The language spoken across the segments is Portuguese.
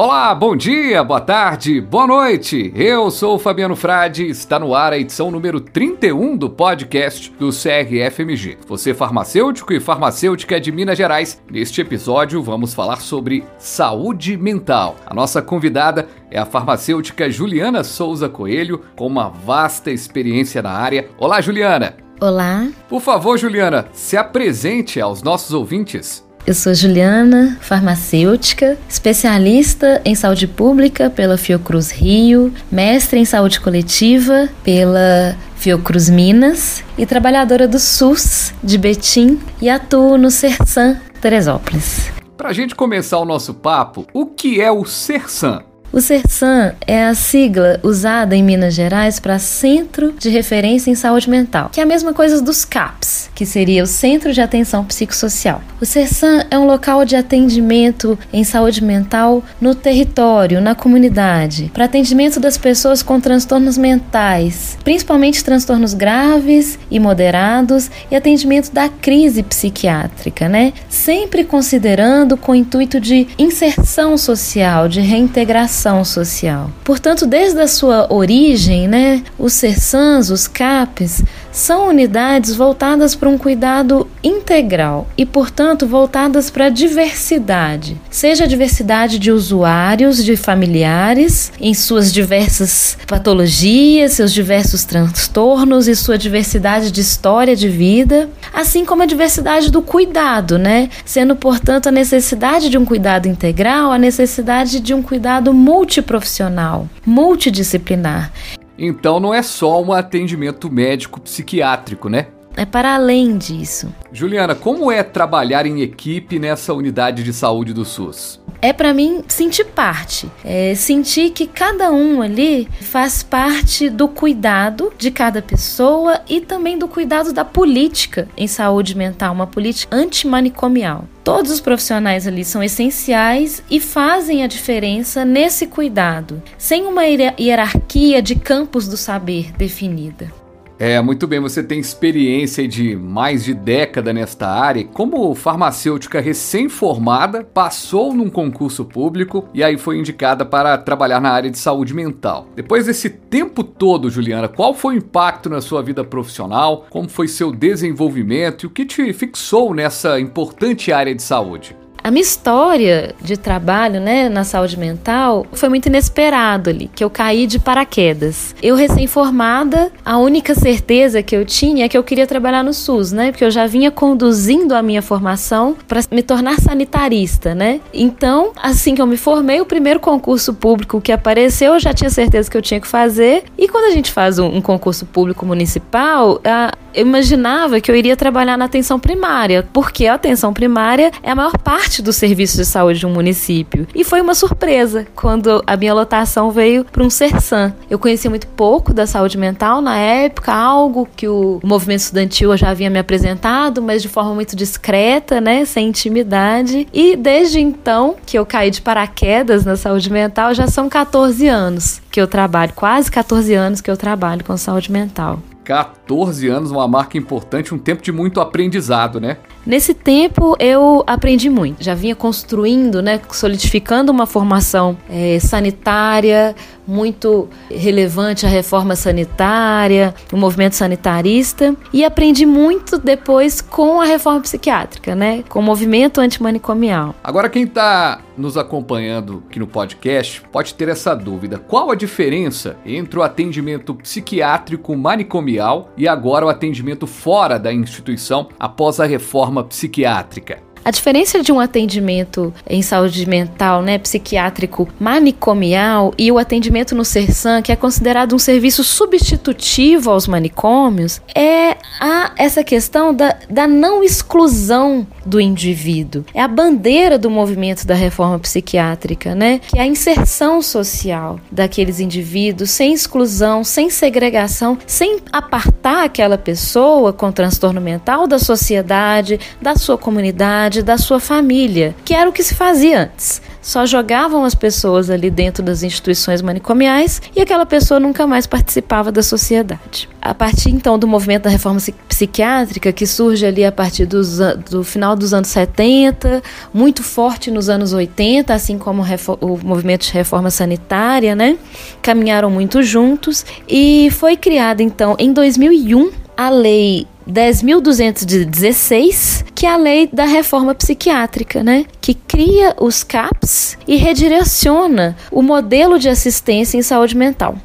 Olá, bom dia, boa tarde, boa noite. Eu sou o Fabiano Frade, está no ar a edição número 31 do podcast do CRFMG. Você farmacêutico e farmacêutica de Minas Gerais, neste episódio vamos falar sobre saúde mental. A nossa convidada é a farmacêutica Juliana Souza Coelho, com uma vasta experiência na área. Olá, Juliana. Olá. Por favor, Juliana, se apresente aos nossos ouvintes. Eu sou Juliana, farmacêutica, especialista em saúde pública pela Fiocruz Rio, mestre em saúde coletiva pela Fiocruz Minas e trabalhadora do SUS de Betim e atuo no Sersan Teresópolis. Para a gente começar o nosso papo, o que é o Sersan? O CERSAM é a sigla usada em Minas Gerais para Centro de Referência em Saúde Mental, que é a mesma coisa dos CAPS, que seria o Centro de Atenção Psicossocial. O CERSAM é um local de atendimento em saúde mental no território, na comunidade, para atendimento das pessoas com transtornos mentais, principalmente transtornos graves e moderados, e atendimento da crise psiquiátrica, né? Sempre considerando com o intuito de inserção social, de reintegração social. Portanto, desde a sua origem, né, os CERSANs, os CAPs, são unidades voltadas para um cuidado integral e, portanto, voltadas para a diversidade, seja a diversidade de usuários, de familiares, em suas diversas patologias, seus diversos transtornos e sua diversidade de história de vida, assim como a diversidade do cuidado, né? Sendo, portanto, a necessidade de um cuidado integral, a necessidade de um cuidado multiprofissional, multidisciplinar. Então não é só um atendimento médico psiquiátrico, né? É para além disso. Juliana, como é trabalhar em equipe nessa unidade de saúde do SUS? É para mim sentir parte, é sentir que cada um ali faz parte do cuidado de cada pessoa e também do cuidado da política em saúde mental, uma política antimanicomial. Todos os profissionais ali são essenciais e fazem a diferença nesse cuidado, sem uma hierarquia de campos do saber definida. É, muito bem, você tem experiência de mais de década nesta área. Como farmacêutica recém-formada, passou num concurso público e aí foi indicada para trabalhar na área de saúde mental. Depois desse tempo todo, Juliana, qual foi o impacto na sua vida profissional? Como foi seu desenvolvimento e o que te fixou nessa importante área de saúde? A minha história de trabalho, né, na saúde mental foi muito inesperado ali, que eu caí de paraquedas. Eu recém-formada, a única certeza que eu tinha é que eu queria trabalhar no SUS, né, porque eu já vinha conduzindo a minha formação para me tornar sanitarista, né? Então, assim que eu me formei, o primeiro concurso público que apareceu, eu já tinha certeza que eu tinha que fazer. E quando a gente faz um, um concurso público municipal, a, eu imaginava que eu iria trabalhar na atenção primária, porque a atenção primária é a maior parte do serviço de saúde de um município. E foi uma surpresa quando a minha lotação veio para um CERSAM. Eu conhecia muito pouco da saúde mental na época, algo que o movimento estudantil já havia me apresentado, mas de forma muito discreta, né, sem intimidade. E desde então que eu caí de paraquedas na saúde mental, já são 14 anos que eu trabalho, quase 14 anos que eu trabalho com saúde mental. 14 anos, uma marca importante, um tempo de muito aprendizado, né? Nesse tempo eu aprendi muito. Já vinha construindo, né, solidificando uma formação é, sanitária muito relevante a reforma sanitária, o movimento sanitarista e aprendi muito depois com a reforma psiquiátrica, né, com o movimento antimanicomial. Agora quem está nos acompanhando aqui no podcast pode ter essa dúvida: qual a diferença entre o atendimento psiquiátrico manicomial e agora o atendimento fora da instituição após a reforma psiquiátrica. A diferença de um atendimento em saúde mental, né, psiquiátrico manicomial e o atendimento no CERSAM, que é considerado um serviço substitutivo aos manicômios, é a, essa questão da, da não exclusão do indivíduo. É a bandeira do movimento da reforma psiquiátrica, né, que é a inserção social daqueles indivíduos sem exclusão, sem segregação, sem apartar aquela pessoa com transtorno mental da sociedade, da sua comunidade da sua família, que era o que se fazia antes. só jogavam as pessoas ali dentro das instituições manicomiais e aquela pessoa nunca mais participava da sociedade. A partir então do movimento da reforma psiquiátrica, que surge ali a partir dos, do final dos anos 70, muito forte nos anos 80, assim como o movimento de reforma sanitária, né? Caminharam muito juntos e foi criada então em 2001 a lei 10.216, que é a lei da reforma psiquiátrica, né? Que cria os CAPs e redireciona o modelo de assistência em saúde mental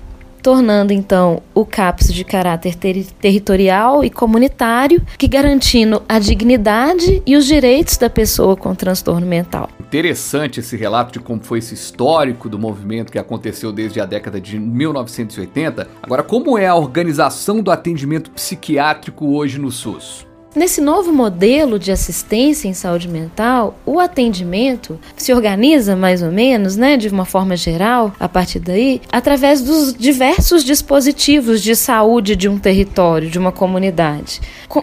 tornando então o CAPS de caráter ter territorial e comunitário, que garantindo a dignidade e os direitos da pessoa com transtorno mental. Interessante esse relato de como foi esse histórico do movimento que aconteceu desde a década de 1980. Agora, como é a organização do atendimento psiquiátrico hoje no SUS? Nesse novo modelo de assistência em saúde mental, o atendimento se organiza mais ou menos, né, de uma forma geral, a partir daí, através dos diversos dispositivos de saúde de um território, de uma comunidade.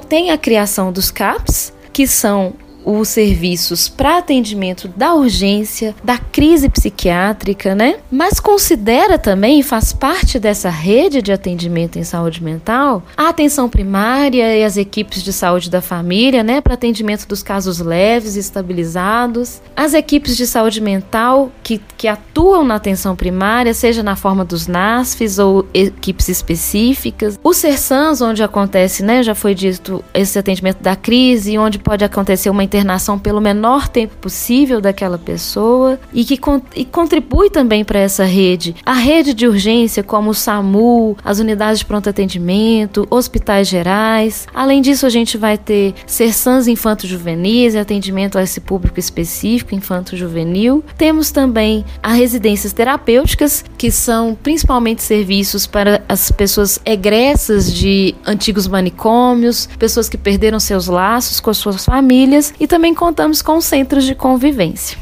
Tem a criação dos CAPs, que são os serviços para atendimento da urgência, da crise psiquiátrica, né? Mas considera também, faz parte dessa rede de atendimento em saúde mental, a atenção primária e as equipes de saúde da família, né? Para atendimento dos casos leves e estabilizados, as equipes de saúde mental que, que atuam na atenção primária, seja na forma dos NASFs ou equipes específicas, os CERSANs, onde acontece, né? Já foi dito esse atendimento da crise, onde pode acontecer uma internação pelo menor tempo possível daquela pessoa e que e contribui também para essa rede. A rede de urgência, como o SAMU, as unidades de pronto atendimento, hospitais gerais. Além disso, a gente vai ter Sersans infanto-juvenis, atendimento a esse público específico, infanto-juvenil. Temos também as residências terapêuticas, que são principalmente serviços para as pessoas egressas de antigos manicômios, pessoas que perderam seus laços com as suas famílias e também contamos com centros de convivência.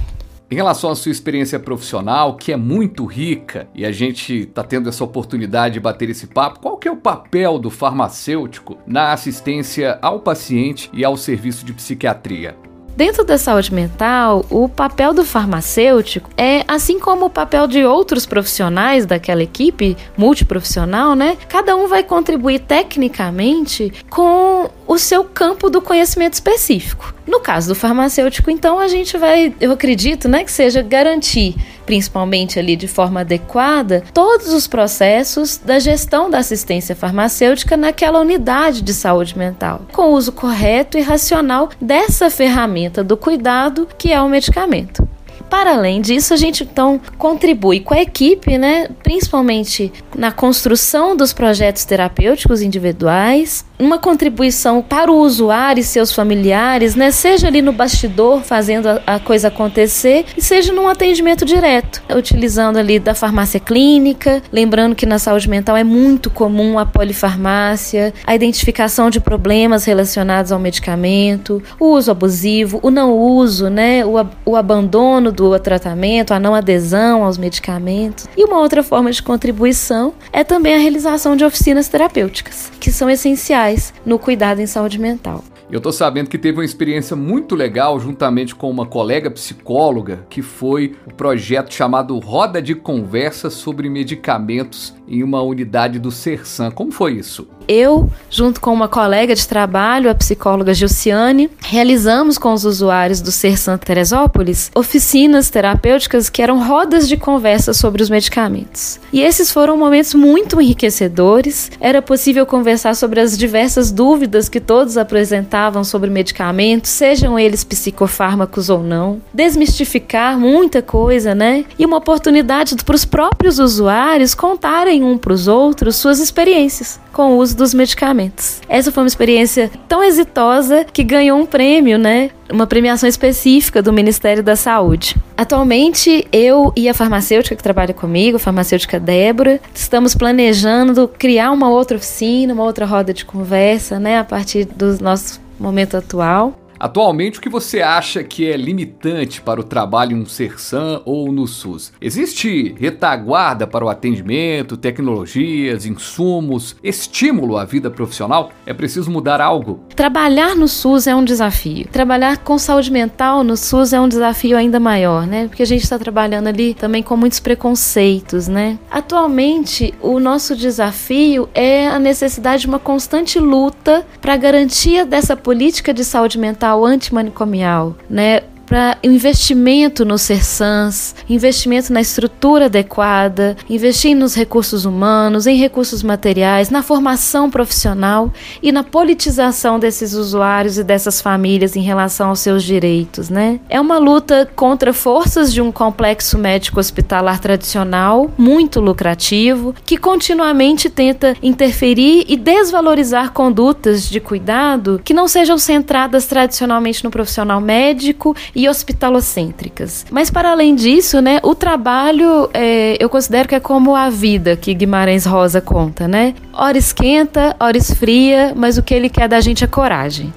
Em relação à sua experiência profissional, que é muito rica, e a gente está tendo essa oportunidade de bater esse papo, qual que é o papel do farmacêutico na assistência ao paciente e ao serviço de psiquiatria? Dentro da saúde mental, o papel do farmacêutico é, assim como o papel de outros profissionais daquela equipe multiprofissional, né? Cada um vai contribuir tecnicamente com o seu campo do conhecimento específico. No caso do farmacêutico, então, a gente vai, eu acredito, né, que seja garantir, principalmente ali de forma adequada, todos os processos da gestão da assistência farmacêutica naquela unidade de saúde mental, com o uso correto e racional dessa ferramenta do cuidado que é o medicamento. Para além disso, a gente então contribui com a equipe, né, principalmente na construção dos projetos terapêuticos individuais, uma contribuição para o usuário e seus familiares, né? Seja ali no bastidor fazendo a, coisa acontecer e seja num atendimento direto, utilizando ali da farmácia clínica, lembrando que na saúde mental é muito comum a polifarmácia, a identificação de problemas relacionados ao medicamento, o uso abusivo, o não uso, né? O, o abandono do tratamento, a não adesão aos medicamentos. E uma outra forma de contribuição é também a realização de oficinas terapêuticas, que são essenciais no cuidado em saúde mental. Eu tô sabendo que teve uma experiência muito legal juntamente com uma colega psicóloga, que foi o projeto chamado Roda de Conversa sobre Medicamentos em uma unidade do Sersan. Como foi isso? Eu, junto com uma colega de trabalho, a psicóloga Gilciane, realizamos com os usuários do Sersan Teresópolis oficinas terapêuticas que eram rodas de conversa sobre os medicamentos. E esses foram momentos muito enriquecedores. Era possível conversar sobre as diversas dúvidas que todos apresentavam sobre medicamentos, sejam eles psicofármacos ou não, desmistificar muita coisa, né? E uma oportunidade para os próprios usuários contarem um para os outros suas experiências com o uso dos medicamentos. Essa foi uma experiência tão exitosa que ganhou um prêmio, né? Uma premiação específica do Ministério da Saúde. Atualmente, eu e a farmacêutica que trabalha comigo, a farmacêutica Débora, estamos planejando criar uma outra oficina, uma outra roda de conversa, né, a partir do nosso momento atual Atualmente, o que você acha que é limitante para o trabalho em um Sersan ou no SUS? Existe retaguarda para o atendimento, tecnologias, insumos, estímulo à vida profissional? É preciso mudar algo? Trabalhar no SUS é um desafio. Trabalhar com saúde mental no SUS é um desafio ainda maior, né? Porque a gente está trabalhando ali também com muitos preconceitos, né? Atualmente, o nosso desafio é a necessidade de uma constante luta para a garantia dessa política de saúde mental antimanicomial, né? Para investimento nos CERSANs, investimento na estrutura adequada, investir nos recursos humanos, em recursos materiais, na formação profissional e na politização desses usuários e dessas famílias em relação aos seus direitos, né? É uma luta contra forças de um complexo médico hospitalar tradicional, muito lucrativo, que continuamente tenta interferir e desvalorizar condutas de cuidado que não sejam centradas tradicionalmente no profissional médico e hospitalocêntricas. Mas para além disso, né, o trabalho é, eu considero que é como a vida que Guimarães Rosa conta, né? Hora esquenta, hora esfria, mas o que ele quer da gente é coragem.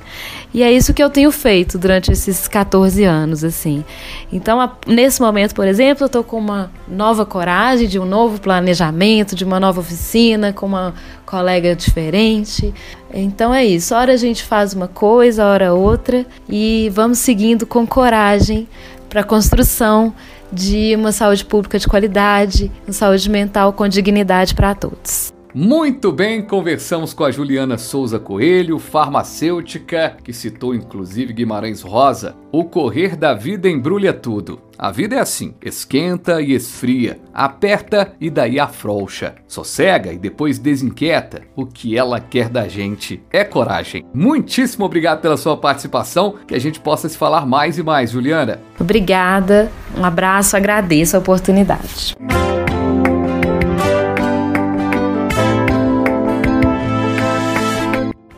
E é isso que eu tenho feito durante esses 14 anos, assim. Então, a, nesse momento, por exemplo, eu estou com uma nova coragem, de um novo planejamento, de uma nova oficina, com uma colega diferente. Então é isso. Hora a gente faz uma coisa, hora outra, e vamos seguindo com coragem para a construção de uma saúde pública de qualidade, uma saúde mental com dignidade para todos. Muito bem, conversamos com a Juliana Souza Coelho, farmacêutica, que citou inclusive Guimarães Rosa. O correr da vida embrulha tudo. A vida é assim: esquenta e esfria, aperta e daí afrouxa, sossega e depois desinquieta. O que ela quer da gente é coragem. Muitíssimo obrigado pela sua participação, que a gente possa se falar mais e mais, Juliana. Obrigada, um abraço, agradeço a oportunidade.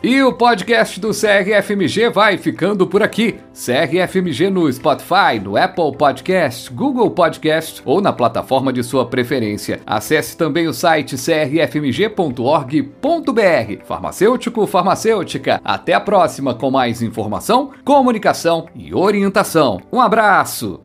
E o podcast do CRFMG vai ficando por aqui. CRFMG no Spotify, no Apple Podcast, Google Podcast ou na plataforma de sua preferência. Acesse também o site crfmg.org.br. Farmacêutico, farmacêutica. Até a próxima com mais informação, comunicação e orientação. Um abraço!